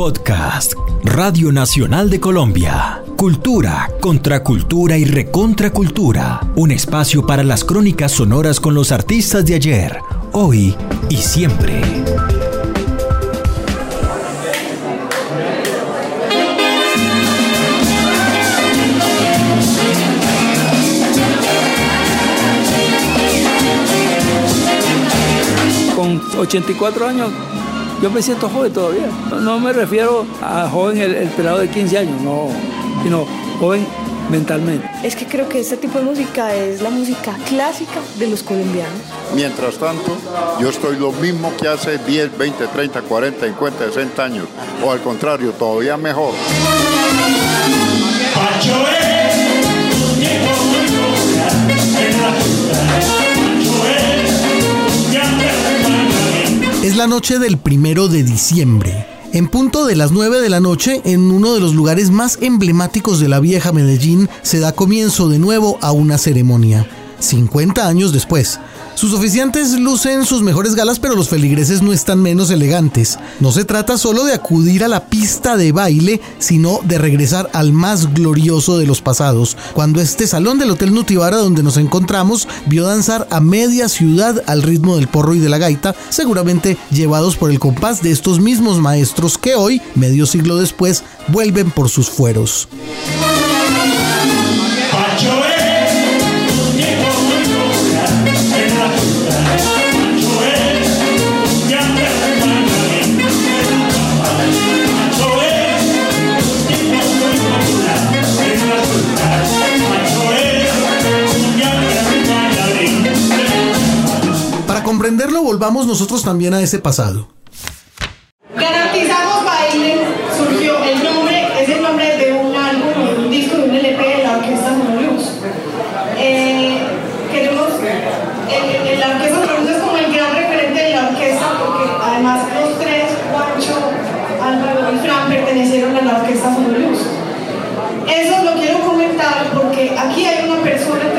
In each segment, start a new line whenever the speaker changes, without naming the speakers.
Podcast, Radio Nacional de Colombia. Cultura, contracultura y recontracultura. Un espacio para las crónicas sonoras con los artistas de ayer, hoy y siempre.
Con 84 años yo me siento joven todavía. No, me refiero a joven el, el, pelado de 15 años, no, sino joven mentalmente.
Es que creo que este tipo de música es la música clásica de los colombianos.
Mientras tanto, yo estoy lo mismo que hace 10, 20, 30, 40, 50, 60 años, o al contrario, todavía mejor.
La noche del primero de diciembre. En punto de las 9 de la noche, en uno de los lugares más emblemáticos de la vieja Medellín, se da comienzo de nuevo a una ceremonia. 50 años después, sus oficiantes lucen sus mejores galas, pero los feligreses no están menos elegantes. No se trata solo de acudir a la pista de baile, sino de regresar al más glorioso de los pasados, cuando este salón del Hotel Nutibara donde nos encontramos vio danzar a media ciudad al ritmo del porro y de la gaita, seguramente llevados por el compás de estos mismos maestros que hoy, medio siglo después, vuelven por sus fueros. Comprenderlo, volvamos nosotros también a ese pasado.
Garantizamos Baile surgió, el nombre es el nombre de un álbum, un disco de un LP de la Orquesta Monoluz. Eh, queremos, el, la Orquesta Monoluz es como el gran referente de la orquesta porque además los tres, Juancho, Álvaro y Fran, pertenecieron a la Orquesta Monoluz. Eso lo quiero comentar porque aquí hay una persona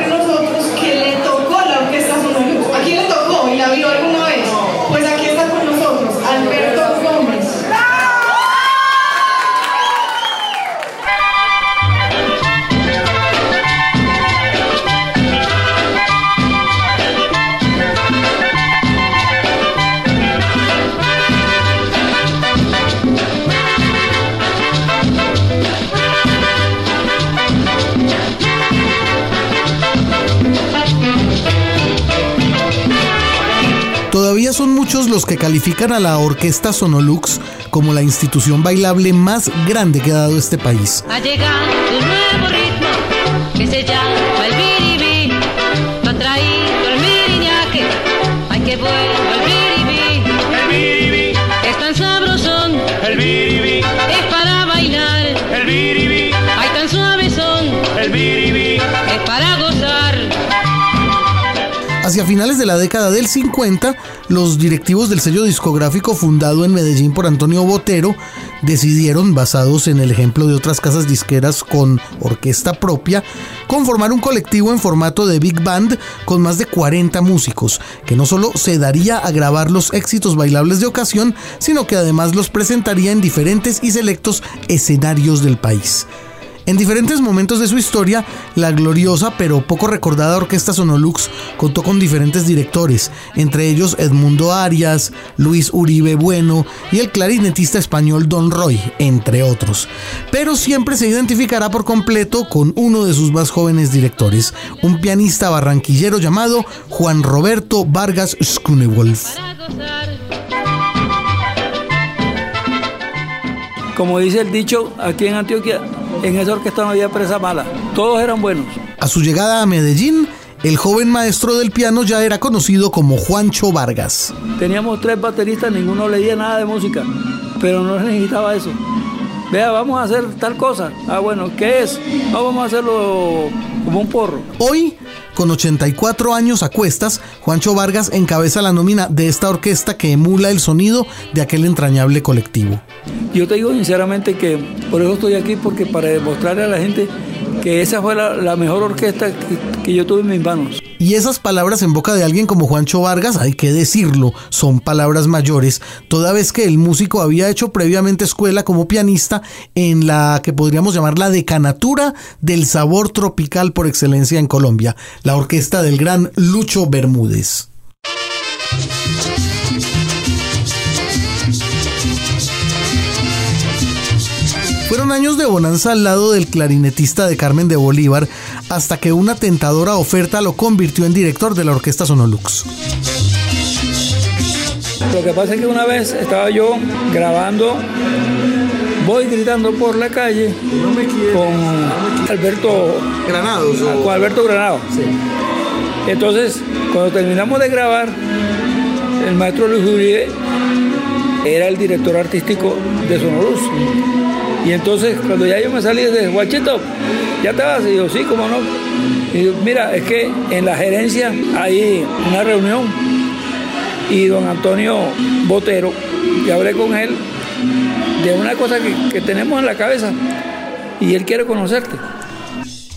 Todavía son muchos los que califican a la Orquesta Sonolux como la institución bailable más grande que ha dado este país.
Ha llegado un nuevo ritmo
Hacia finales de la década del 50, los directivos del sello discográfico fundado en Medellín por Antonio Botero decidieron, basados en el ejemplo de otras casas disqueras con orquesta propia, conformar un colectivo en formato de big band con más de 40 músicos, que no solo se daría a grabar los éxitos bailables de ocasión, sino que además los presentaría en diferentes y selectos escenarios del país. En diferentes momentos de su historia, la gloriosa pero poco recordada Orquesta Sonolux contó con diferentes directores, entre ellos Edmundo Arias, Luis Uribe Bueno y el clarinetista español Don Roy, entre otros. Pero siempre se identificará por completo con uno de sus más jóvenes directores, un pianista barranquillero llamado Juan Roberto Vargas Schunewolf.
Como dice el dicho, aquí en Antioquia, en esa orquesta no había presa mala. Todos eran buenos.
A su llegada a Medellín, el joven maestro del piano ya era conocido como Juancho Vargas.
Teníamos tres bateristas, ninguno leía nada de música, pero no necesitaba eso. Vea, vamos a hacer tal cosa. Ah, bueno, ¿qué es? No, vamos a hacerlo como un porro.
Hoy, con 84 años a cuestas, Juancho Vargas encabeza la nómina de esta orquesta que emula el sonido de aquel entrañable colectivo.
Yo te digo sinceramente que por eso estoy aquí, porque para demostrarle a la gente que esa fue la, la mejor orquesta que, que yo tuve en mis manos.
Y esas palabras en boca de alguien como Juancho Vargas, hay que decirlo, son palabras mayores, toda vez que el músico había hecho previamente escuela como pianista en la que podríamos llamar la decanatura del sabor tropical por excelencia en Colombia, la orquesta del gran Lucho Bermúdez. Fueron años de bonanza al lado del clarinetista de Carmen de Bolívar, hasta que una tentadora oferta lo convirtió en director de la orquesta Sonolux.
Lo que pasa es que una vez estaba yo grabando, voy gritando por la calle con Alberto
Granados.
con Alberto Granado. Entonces, cuando terminamos de grabar, el maestro Luis Uribe era el director artístico de Sonorus. Y entonces, cuando ya yo me salí de Guachito, ¿ya te vas? Y yo, sí, cómo no. Y yo, mira, es que en la gerencia hay una reunión y don Antonio Botero, y hablé con él de una cosa que tenemos en la cabeza y él quiere conocerte.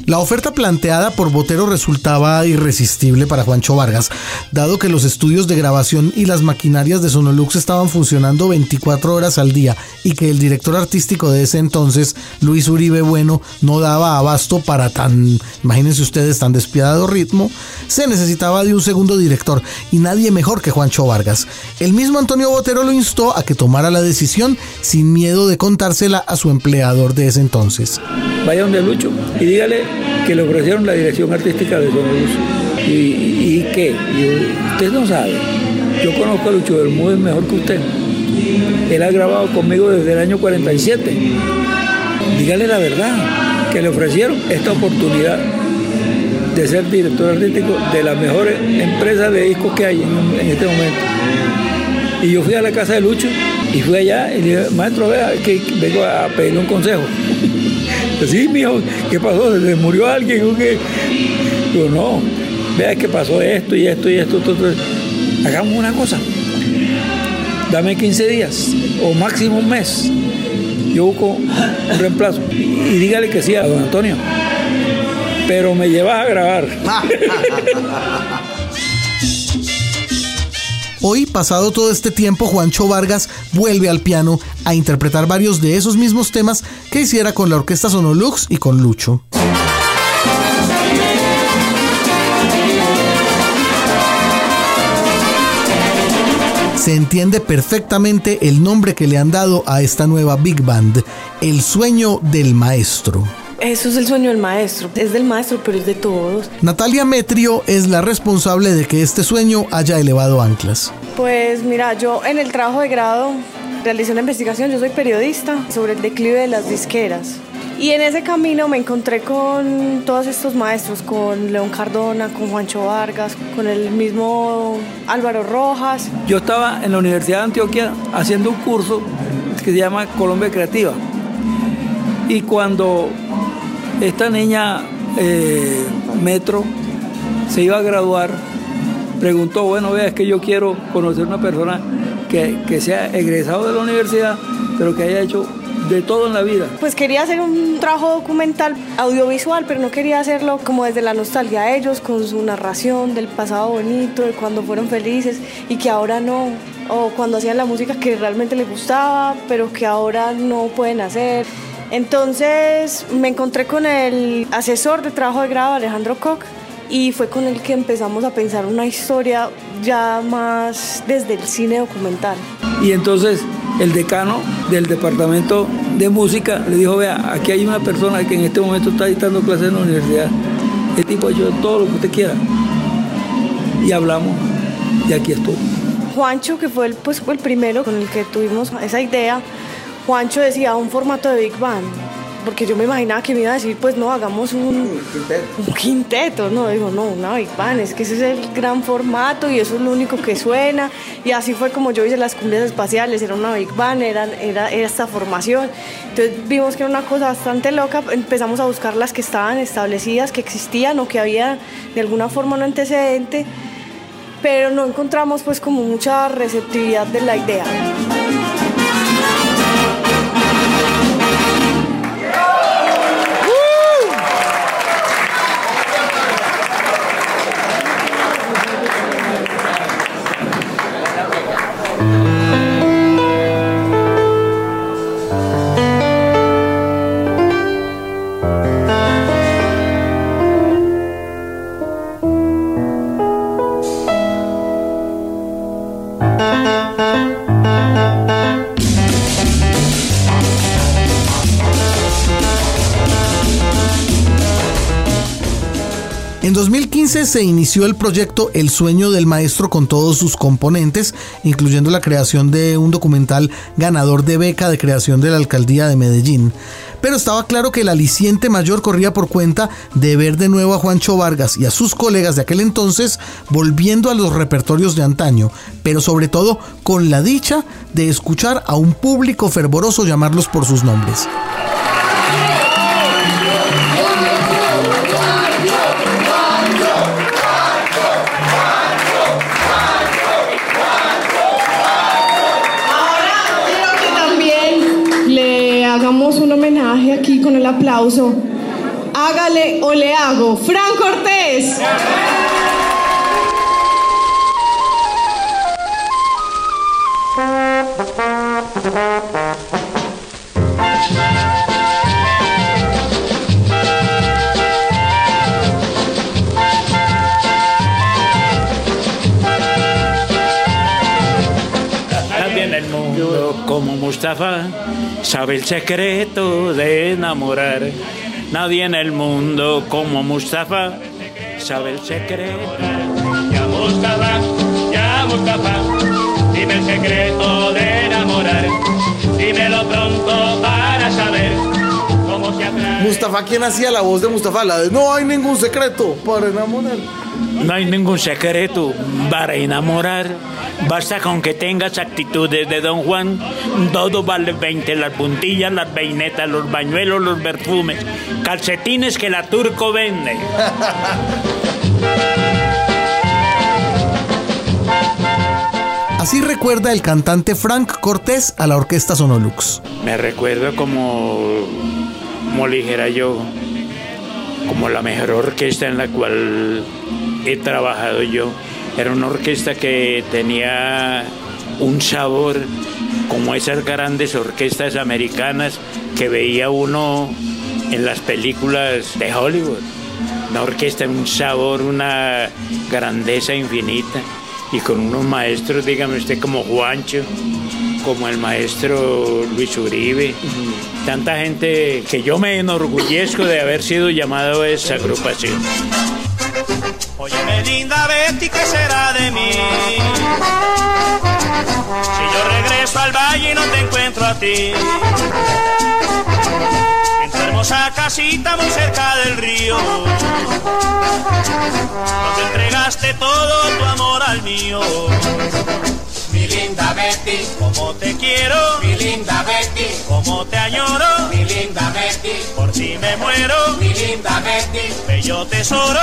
La oferta planteada por Botero resultaba irresistible para Juancho Vargas, dado que los estudios de grabación y las maquinarias de Sonolux estaban funcionando 24 horas al día y que el director artístico de ese entonces, Luis Uribe Bueno, no daba abasto para tan, imagínense ustedes, tan despiadado ritmo, se necesitaba de un segundo director y nadie mejor que Juancho Vargas. El mismo Antonio Botero lo instó a que tomara la decisión sin miedo de contársela a su empleador de ese entonces.
vaya donde Lucho y dígale que le ofrecieron la dirección artística de Sonoluz. ¿Y, y, y qué? Yo, usted no sabe. Yo conozco a Lucho Bermúdez mejor que usted. Él ha grabado conmigo desde el año 47. Dígale la verdad, que le ofrecieron esta oportunidad de ser director artístico de las mejores empresas de discos que hay en, en este momento. Y yo fui a la casa de Lucho y fui allá y le dije, maestro, vea, que vengo a pedirle un consejo. Sí, mijo, ¿qué pasó? ¿Se murió alguien o qué? Digo, no, vea que pasó esto y esto y esto, esto, esto. Hagamos una cosa. Dame 15 días o máximo un mes. Yo busco un reemplazo. Y dígale que sí a don Antonio. Pero me llevas a grabar.
Hoy, pasado todo este tiempo, Juancho Vargas vuelve al piano a interpretar varios de esos mismos temas que hiciera con la orquesta Sonolux y con Lucho. Se entiende perfectamente el nombre que le han dado a esta nueva Big Band, El sueño del maestro.
Eso es el sueño del maestro. Es del maestro, pero es de todos.
Natalia Metrio es la responsable de que este sueño haya elevado anclas.
Pues mira, yo en el trabajo de grado realicé una investigación, yo soy periodista, sobre el declive de las disqueras. Y en ese camino me encontré con todos estos maestros, con León Cardona, con Juancho Vargas, con el mismo Álvaro Rojas.
Yo estaba en la Universidad de Antioquia haciendo un curso que se llama Colombia Creativa. Y cuando esta niña eh, Metro se iba a graduar, preguntó, bueno, vea, es que yo quiero conocer una persona que, que sea egresado de la universidad, pero que haya hecho de todo en la vida.
Pues quería hacer un trabajo documental audiovisual, pero no quería hacerlo como desde la nostalgia de ellos, con su narración del pasado bonito, de cuando fueron felices y que ahora no, o cuando hacían la música que realmente les gustaba, pero que ahora no pueden hacer. Entonces me encontré con el asesor de trabajo de grado, Alejandro Koch, y fue con el que empezamos a pensar una historia ya más desde el cine documental.
Y entonces el decano del departamento de música le dijo, vea, aquí hay una persona que en este momento está dictando clases en la universidad. El tipo ha hecho todo lo que usted quiera. Y hablamos, y aquí estoy.
Juancho, que fue el, pues, fue el primero con el que tuvimos esa idea, Juancho decía un formato de Big Band, porque yo me imaginaba que me iba a decir, pues no, hagamos un, un quinteto, no, digo, no, una Big Band, es que ese es el gran formato y eso es lo único que suena, y así fue como yo hice las cumbias espaciales, era una Big Band, era, era, era esta formación, entonces vimos que era una cosa bastante loca, empezamos a buscar las que estaban establecidas, que existían o que había de alguna forma un antecedente, pero no encontramos pues como mucha receptividad de la idea.
Se inició el proyecto El sueño del maestro con todos sus componentes, incluyendo la creación de un documental ganador de beca de creación de la alcaldía de Medellín. Pero estaba claro que el aliciente mayor corría por cuenta de ver de nuevo a Juancho Vargas y a sus colegas de aquel entonces volviendo a los repertorios de antaño, pero sobre todo con la dicha de escuchar a un público fervoroso llamarlos por sus nombres.
Aplauso. Hágale o le hago. Fran Cortés.
Como Mustafa sabe el secreto de enamorar. Nadie en el mundo como Mustafa sabe el secreto.
Ya Mustafa, ya Mustafa, dime el secreto de enamorar. Dímelo pronto para saber cómo se atrae.
Mustafa, ¿quién hacía la voz de Mustafa? La de no hay ningún secreto para enamorar.
No hay ningún secreto para enamorar. Basta con que tengas actitudes de Don Juan. Todo vale 20, las puntillas, las peinetas, los bañuelos, los perfumes, calcetines que la turco vende.
Así recuerda el cantante Frank Cortés a la orquesta Sonolux.
Me recuerdo como, como le dijera yo, como la mejor orquesta en la cual he trabajado yo. Era una orquesta que tenía un sabor como esas grandes orquestas americanas que veía uno en las películas de Hollywood. Una orquesta, un sabor, una grandeza infinita. Y con unos maestros, dígame usted, como Juancho, como el maestro Luis Uribe. Tanta gente que yo me enorgullezco de haber sido llamado a esa agrupación.
Óyeme linda Betty, ¿qué será de mí? Si yo regreso al valle y no te encuentro a ti. En tu hermosa casita muy cerca del río. Donde entregaste todo tu amor al mío. Mi linda Betty, como te quiero. Mi linda Betty, como te añoro. Mi linda Betty, por ti me muero. Mi linda Betty, bello tesoro.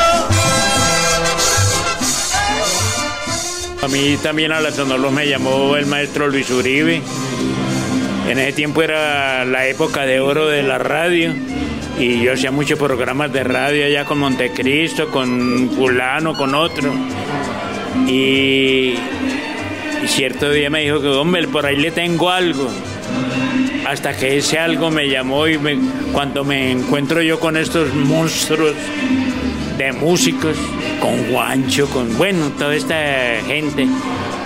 A mí también a la Sonolos me llamó el maestro Luis Uribe. En ese tiempo era la época de oro de la radio y yo hacía muchos programas de radio allá con Montecristo, con fulano, con otro. Y, y cierto día me dijo que, hombre, por ahí le tengo algo. Hasta que ese algo me llamó y me- cuando me encuentro yo con estos monstruos de músicos, con Juancho, con, bueno, toda esta gente.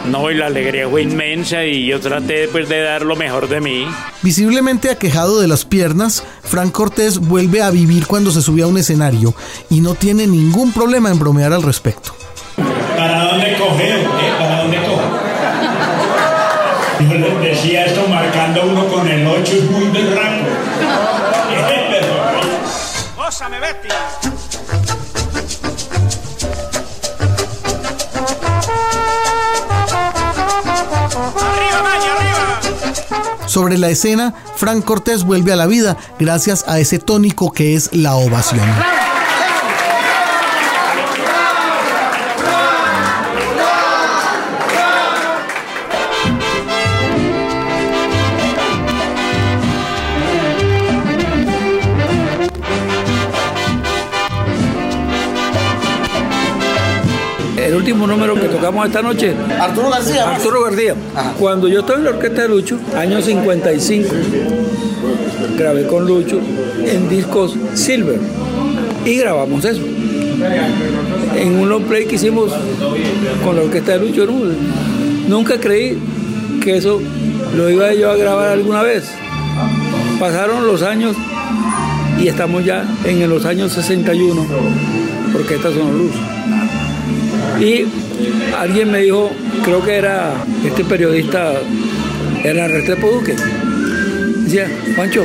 No, y la alegría fue inmensa y yo traté pues de dar lo mejor de mí.
Visiblemente aquejado de las piernas, Frank Cortés vuelve a vivir cuando se sube a un escenario y no tiene ningún problema en bromear al respecto.
¿Para dónde cogeo?
Sobre la escena, Frank Cortés vuelve a la vida gracias a ese tónico que es la ovación.
Último número que tocamos esta noche,
Arturo García.
Arturo García. Cuando yo estaba en la orquesta de Lucho, año 55, grabé con Lucho en discos Silver y grabamos eso. En un long play que hicimos con la orquesta de Lucho, ¿no? nunca creí que eso lo iba yo a grabar alguna vez. Pasaron los años y estamos ya en los años 61 Orquesta Sonoluz. Y alguien me dijo, creo que era este periodista, era Restrepo Duque, decía, Juancho,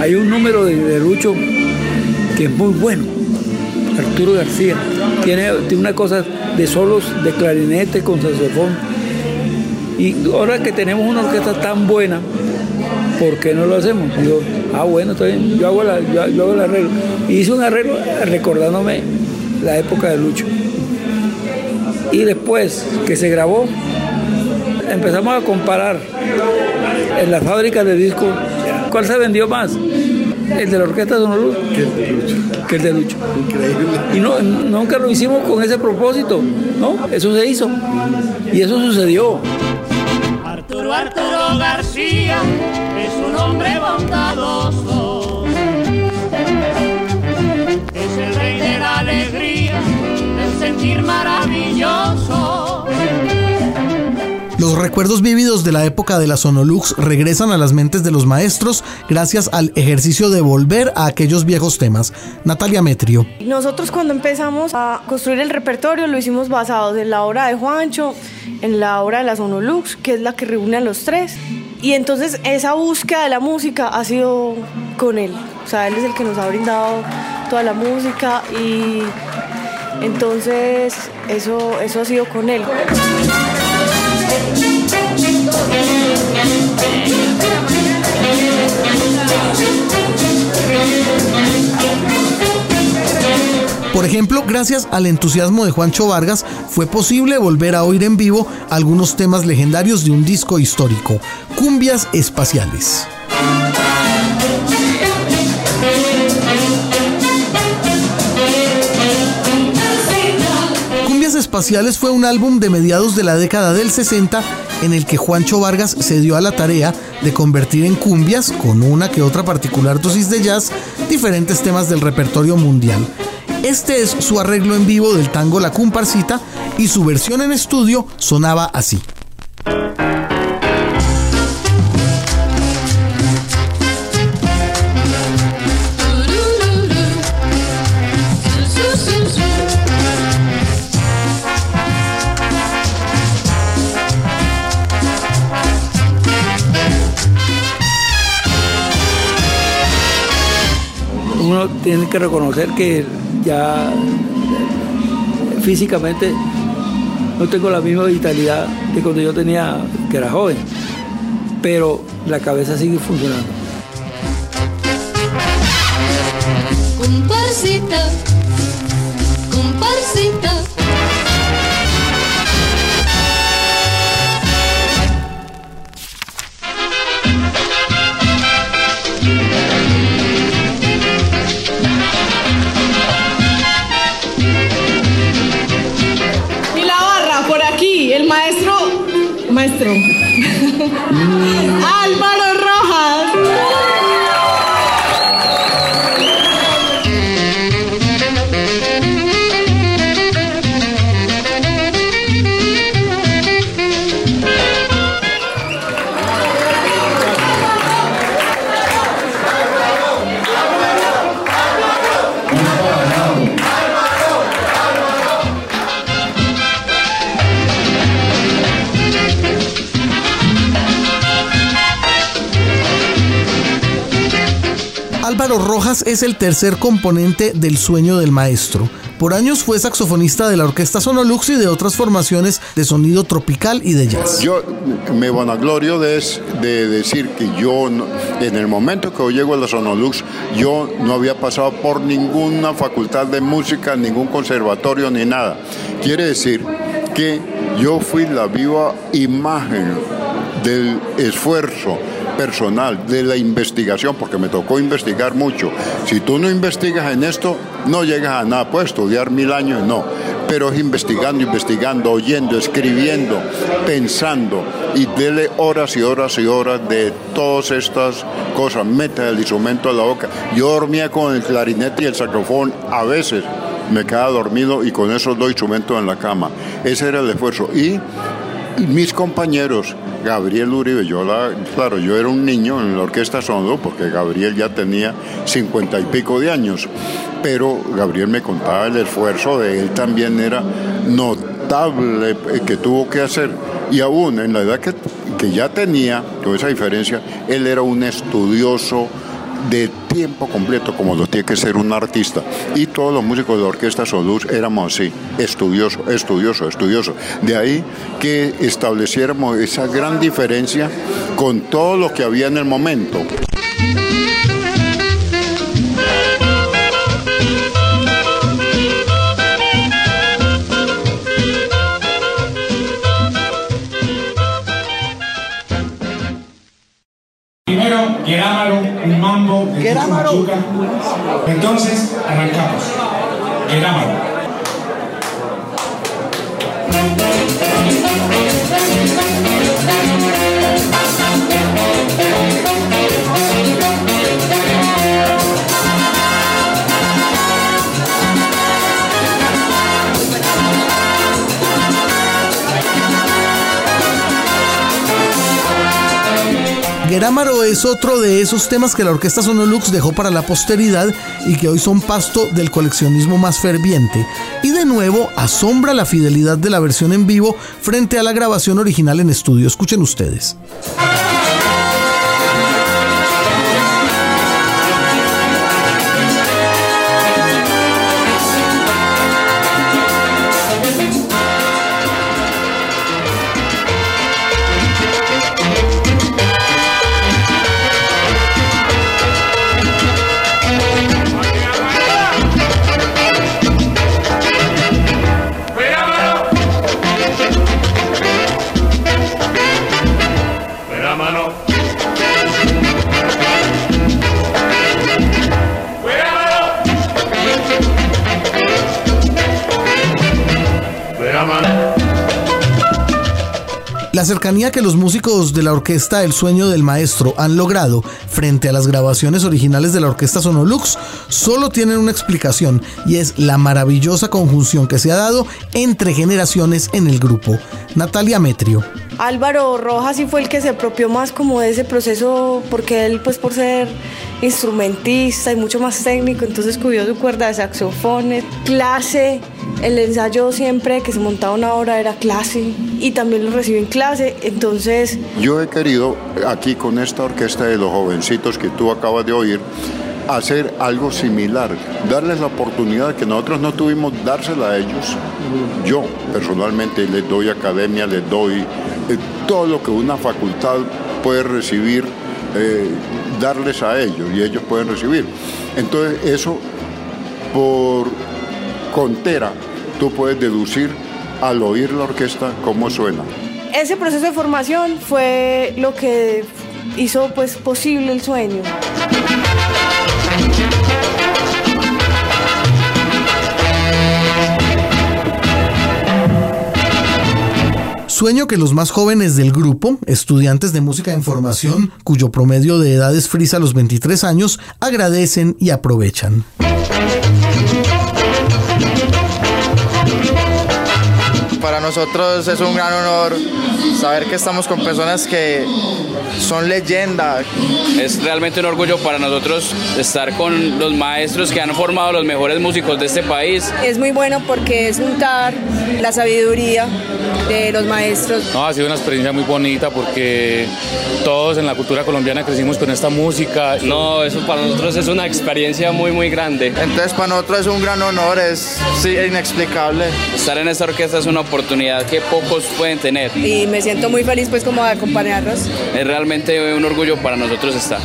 hay un número de, de Lucho que es muy bueno, Arturo García, tiene, tiene una cosa de solos de clarinete con saxofón. Y ahora que tenemos una orquesta tan buena, ¿por qué no lo hacemos? Y yo, ah, bueno, está bien, yo hago, la- yo, yo hago el arreglo. Y hice un arreglo recordándome la época de Lucho. Y después que se grabó, empezamos a comparar en la fábrica de discos cuál se vendió más. El de la orquesta Sonoluz que el de Lucho. Y no, nunca lo hicimos con ese propósito, ¿no? Eso se hizo. Y eso sucedió.
Arturo Arturo García es un hombre bondadoso. Sentir maravilloso.
Los recuerdos vívidos de la época de la Sonolux regresan a las mentes de los maestros gracias al ejercicio de volver a aquellos viejos temas. Natalia Metrio.
Nosotros cuando empezamos a construir el repertorio lo hicimos basados en la obra de Juancho, en la obra de la Sonolux, que es la que reúne a los tres. Y entonces esa búsqueda de la música ha sido con él. O sea, él es el que nos ha brindado toda la música y entonces eso, eso ha sido con él.
Por ejemplo, gracias al entusiasmo de Juancho Vargas, fue posible volver a oír en vivo algunos temas legendarios de un disco histórico, Cumbias Espaciales. Fue un álbum de mediados de la década del 60 en el que Juancho Vargas se dio a la tarea de convertir en cumbias, con una que otra particular dosis de jazz, diferentes temas del repertorio mundial. Este es su arreglo en vivo del tango La Comparsita y su versión en estudio sonaba así.
Uno tiene que reconocer que ya físicamente no tengo la misma vitalidad que cuando yo tenía, que era joven, pero la cabeza sigue funcionando.
Maestro. Álvaro
Es el tercer componente del sueño del maestro. Por años fue saxofonista de la Orquesta Sonolux y de otras formaciones de sonido tropical y de jazz.
Yo me vanaglorio de, de decir que yo, en el momento que llego a la Sonolux, yo no había pasado por ninguna facultad de música, ningún conservatorio ni nada. Quiere decir que yo fui la viva imagen del esfuerzo personal, de la investigación, porque me tocó investigar mucho. Si tú no investigas en esto, no llegas a nada. Puedes estudiar mil años, no. Pero es investigando, investigando, oyendo, escribiendo, pensando y dele horas y horas y horas de todas estas cosas. Meta el instrumento a la boca. Yo dormía con el clarinete y el saxofón a veces. Me quedaba dormido y con esos dos instrumentos en la cama. Ese era el esfuerzo. Y mis compañeros Gabriel Uribe, yo la, claro, yo era un niño en la orquesta Sondo porque Gabriel ya tenía cincuenta y pico de años, pero Gabriel me contaba el esfuerzo de él también era notable eh, que tuvo que hacer. Y aún en la edad que, que ya tenía, con esa diferencia, él era un estudioso de tiempo completo, como lo tiene que ser un artista. Y todos los músicos de la orquesta Soluz éramos así, estudioso, estudioso, estudioso. De ahí que estableciéramos esa gran diferencia con todo lo que había en el momento.
Entonces, arrancamos. Guerámaro.
Guerámaro es otro de esos temas que la orquesta Sonolux dejó para la posteridad y que hoy son pasto del coleccionismo más ferviente. Y de nuevo asombra la fidelidad de la versión en vivo frente a la grabación original en estudio. Escuchen ustedes. La cercanía que los músicos de la orquesta El Sueño del Maestro han logrado frente a las grabaciones originales de la orquesta Sonolux solo tienen una explicación y es la maravillosa conjunción que se ha dado entre generaciones en el grupo. Natalia Metrio.
Álvaro Rojas sí fue el que se apropió más como de ese proceso porque él pues por ser instrumentista y mucho más técnico entonces cubrió su cuerda de saxofones, clase, el ensayo siempre que se montaba una hora era clase y también lo recibió en clase entonces
Yo he querido, aquí con esta orquesta de los jovencitos que tú acabas de oír, hacer algo similar, darles la oportunidad que nosotros no tuvimos, dársela a ellos. Yo personalmente les doy academia, les doy eh, todo lo que una facultad puede recibir, eh, darles a ellos y ellos pueden recibir. Entonces eso, por contera, tú puedes deducir al oír la orquesta cómo suena.
ese proceso de formación fue lo que hizo pues posible el sueño.
Sueño que los más jóvenes del grupo, estudiantes de música en formación, cuyo promedio de edad es frisa los 23 años, agradecen y aprovechan.
Para nosotros es un gran honor saber que estamos con personas que son leyendas.
Es realmente un orgullo para nosotros estar con los maestros que han formado los mejores músicos de este país.
Es muy bueno porque es juntar la sabiduría de los maestros.
No, ha sido una experiencia muy bonita porque todos en la cultura colombiana crecimos con esta música.
No, eso para nosotros es una experiencia muy, muy grande.
Entonces para nosotros es un gran honor, es sí, inexplicable.
Estar en esta orquesta es una oportunidad que pocos pueden tener.
Y me siento muy feliz pues como de acompañarlos.
Es realmente un orgullo para nosotros estar.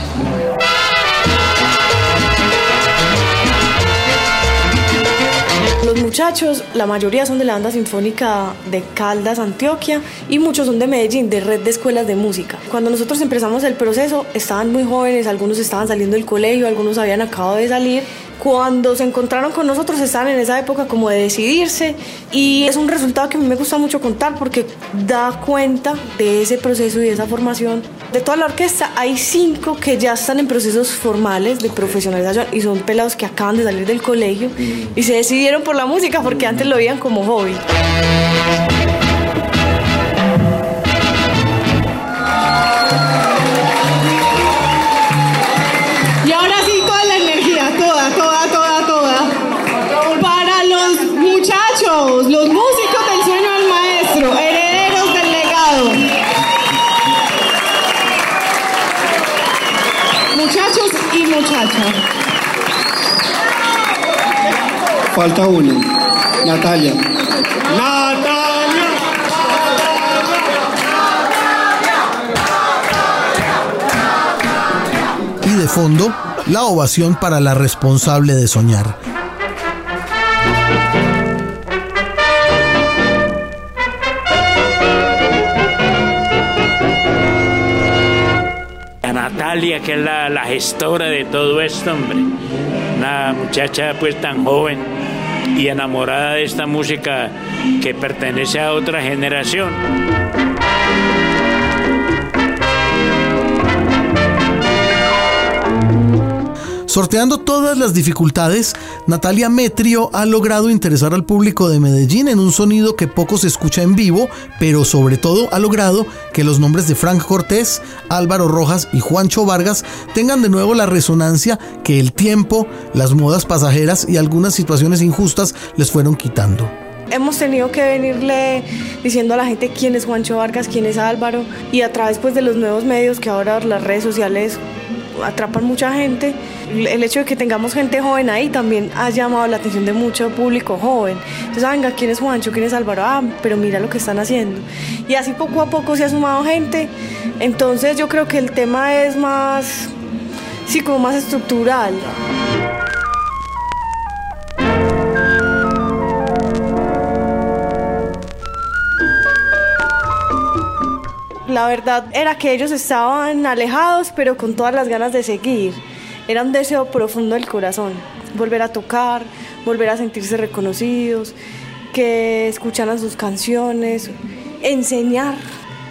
Los muchachos, la mayoría son de la banda sinfónica de Caldas, Antioquia, y muchos son de Medellín, de red de escuelas de música. Cuando nosotros empezamos el proceso, estaban muy jóvenes, algunos estaban saliendo del colegio, algunos habían acabado de salir. Cuando se encontraron con nosotros, estaban en esa época como de decidirse, y es un resultado que a mí me gusta mucho contar porque da cuenta de ese proceso y de esa formación. De toda la orquesta, hay cinco que ya están en procesos formales de profesionalización y son pelados que acaban de salir del colegio y se decidieron por la música porque antes lo veían como hobby.
Falta uno. Natalia.
Y de fondo, la ovación para la responsable de soñar.
A Natalia, que es la, la gestora de todo esto, hombre. Una muchacha pues tan joven y enamorada de esta música que pertenece a otra generación.
Sorteando todas las dificultades, Natalia Metrio ha logrado interesar al público de Medellín en un sonido que poco se escucha en vivo, pero sobre todo ha logrado que los nombres de Frank Cortés, Álvaro Rojas y Juancho Vargas tengan de nuevo la resonancia que el tiempo, las modas pasajeras y algunas situaciones injustas les fueron quitando.
Hemos tenido que venirle diciendo a la gente quién es Juancho Vargas, quién es Álvaro y a través pues, de los nuevos medios que ahora las redes sociales atrapan mucha gente. El hecho de que tengamos gente joven ahí también ha llamado la atención de mucho público joven. Entonces, ah, venga, ¿quién es Juancho? ¿Quién es Álvaro? Ah, pero mira lo que están haciendo. Y así poco a poco se ha sumado gente. Entonces yo creo que el tema es más, sí, como más estructural. La verdad era que ellos estaban alejados, pero con todas las ganas de seguir. Era un deseo profundo del corazón, volver a tocar, volver a sentirse reconocidos, que escucharan sus canciones, enseñar,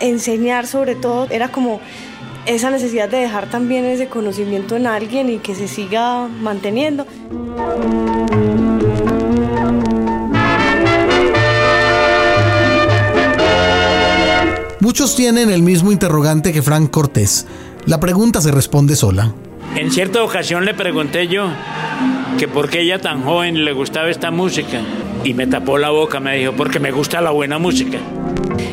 enseñar sobre todo. Era como esa necesidad de dejar también ese conocimiento en alguien y que se siga manteniendo.
Muchos tienen el mismo interrogante que Frank Cortés. La pregunta se responde sola.
En cierta ocasión le pregunté yo que por qué ella tan joven le gustaba esta música y me tapó la boca, me dijo, porque me gusta la buena música.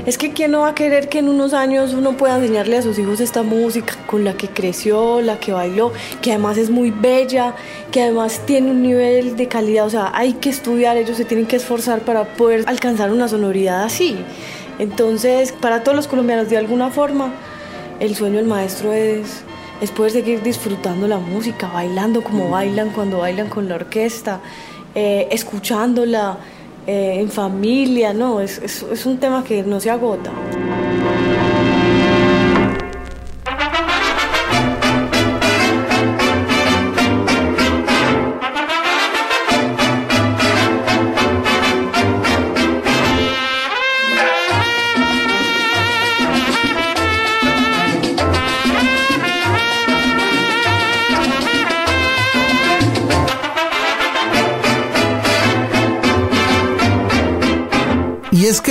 Es que quién no va a querer que en unos años uno pueda enseñarle a sus hijos esta música con la que creció, la que bailó, que además es muy bella, que además tiene un nivel de calidad, o sea, hay que estudiar, ellos se tienen que esforzar para poder alcanzar una sonoridad así. Entonces, para todos los colombianos, de alguna forma, el sueño del maestro es, es poder seguir disfrutando la música, bailando como bailan cuando bailan con la orquesta, eh, escuchándola eh, en familia, ¿no? Es, es, es un tema que no se agota.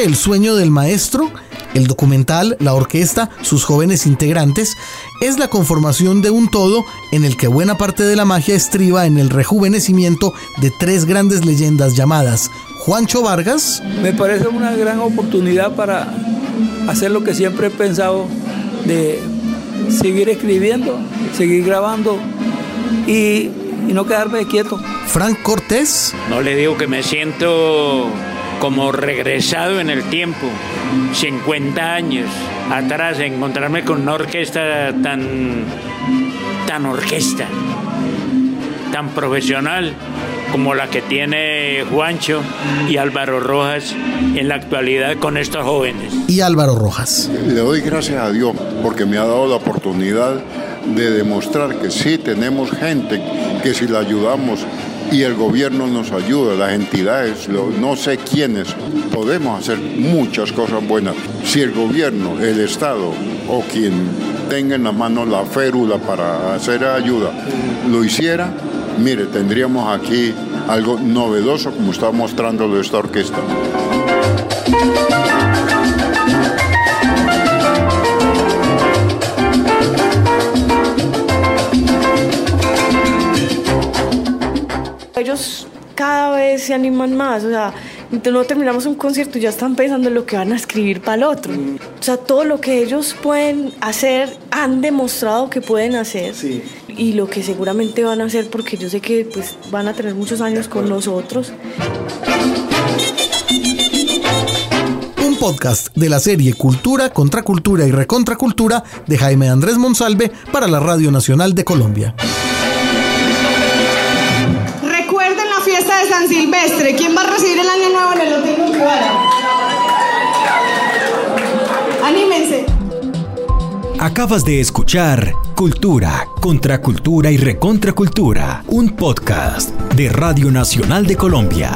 Que el sueño del maestro, el documental, la orquesta, sus jóvenes integrantes, es la conformación de un todo en el que buena parte de la magia estriba en el rejuvenecimiento de tres grandes leyendas llamadas Juancho Vargas.
Me parece una gran oportunidad para hacer lo que siempre he pensado de seguir escribiendo, seguir grabando y, y no quedarme quieto.
Frank Cortés.
No le digo que me siento como regresado en el tiempo, 50 años atrás, encontrarme con una orquesta tan, tan orquesta, tan profesional como la que tiene Juancho y Álvaro Rojas en la actualidad con estos jóvenes.
Y Álvaro Rojas.
Le doy gracias a Dios porque me ha dado la oportunidad de demostrar que sí tenemos gente que si la ayudamos y el gobierno nos ayuda, las entidades, no sé quiénes, podemos hacer muchas cosas buenas. Si el gobierno, el Estado o quien tenga en la mano la férula para hacer ayuda lo hiciera, mire, tendríamos aquí algo novedoso como está mostrándolo esta orquesta.
Ellos cada vez se animan más, o sea, no terminamos un concierto y ya están pensando en lo que van a escribir para el otro. O sea, todo lo que ellos pueden hacer han demostrado que pueden hacer y lo que seguramente van a hacer porque yo sé que pues van a tener muchos años con nosotros.
Un podcast de la serie Cultura, Contracultura y Recontracultura de Jaime Andrés Monsalve para la Radio Nacional de Colombia.
Silvestre. ¿Quién va a recibir el año nuevo en el Hotel Mucubara? Anímense.
Acabas de escuchar Cultura, Contracultura y Recontracultura, un podcast de Radio Nacional de Colombia.